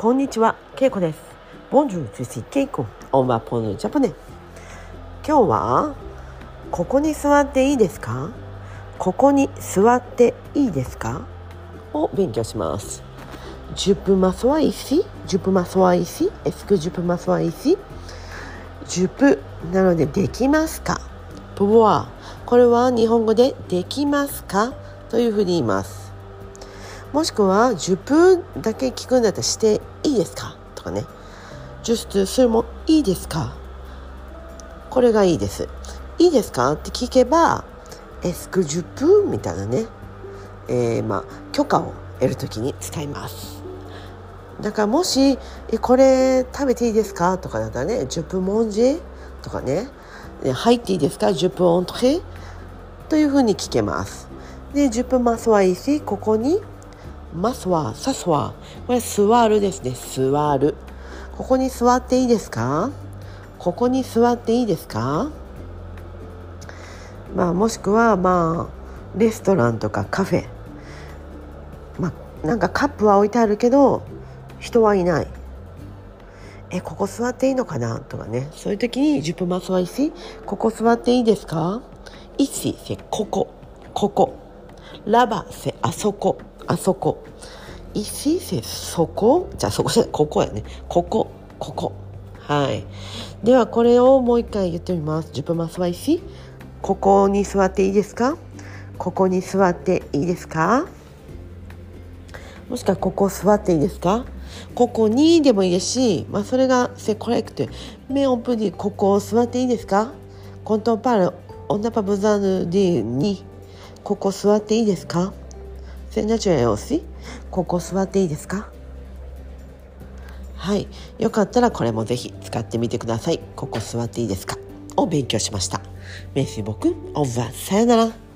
こんにちは、けいこです。ボンジュー、ジュシ、けいこ、オンバポンジュージ。今日は、ここに座っていいですか？ここに座っていいですか？を勉強します。ジュプマソはイシ、ジュプマソはイシ、エスクジュプマソはイシ。ジュプ、なので、できますか？ボボア、これは日本語で、できますか？というふうに言います。もしくは「10分だけ聞くんだったらしていいですか?」とかね「just それもいいですか?」これがいいです。いいですか？って聞けば「エスク10分」みたいなね、えー、まあ許可を得るときに使います。だからもし「えこれ食べていいですか?」とかだったらね「10分モンジェ」とかね「入っていいですか ?10 分オントレ」というふうに聞けます。で10分マスはいいしここにマスはサスはこれ座るですね。座る。ここに座っていいですか？ここに座っていいですか？まあもしくはまあレストランとかカフェ。まあなんかカップは置いてあるけど人はいない。えここ座っていいのかな？とかね。そういう時に10分マスはいいしここ座っていいですか？ici c'est ここ。ここ。là-bas c'est あそこ。あそこ。ici c'est そこ？じゃあそこじゃここやね。ここここ。はい。ではこれをもう一回言ってみます。10分マスは ici ここに座っていいですか？ここに座っていいですか？もしくはここ座っていいですか？ここにでもいいですし、まあ、それが c'est correct mais on peut dire ここ座っていいですか？quand on parle on n'a pas besoin de dire にここ座っていいですか？C'est naturel aussi ここ座っていいですか？はい。よかったらこれもぜひ使ってみてください。ここ座っていいですか？を勉強しました。メッシ僕、オーバーさよなら。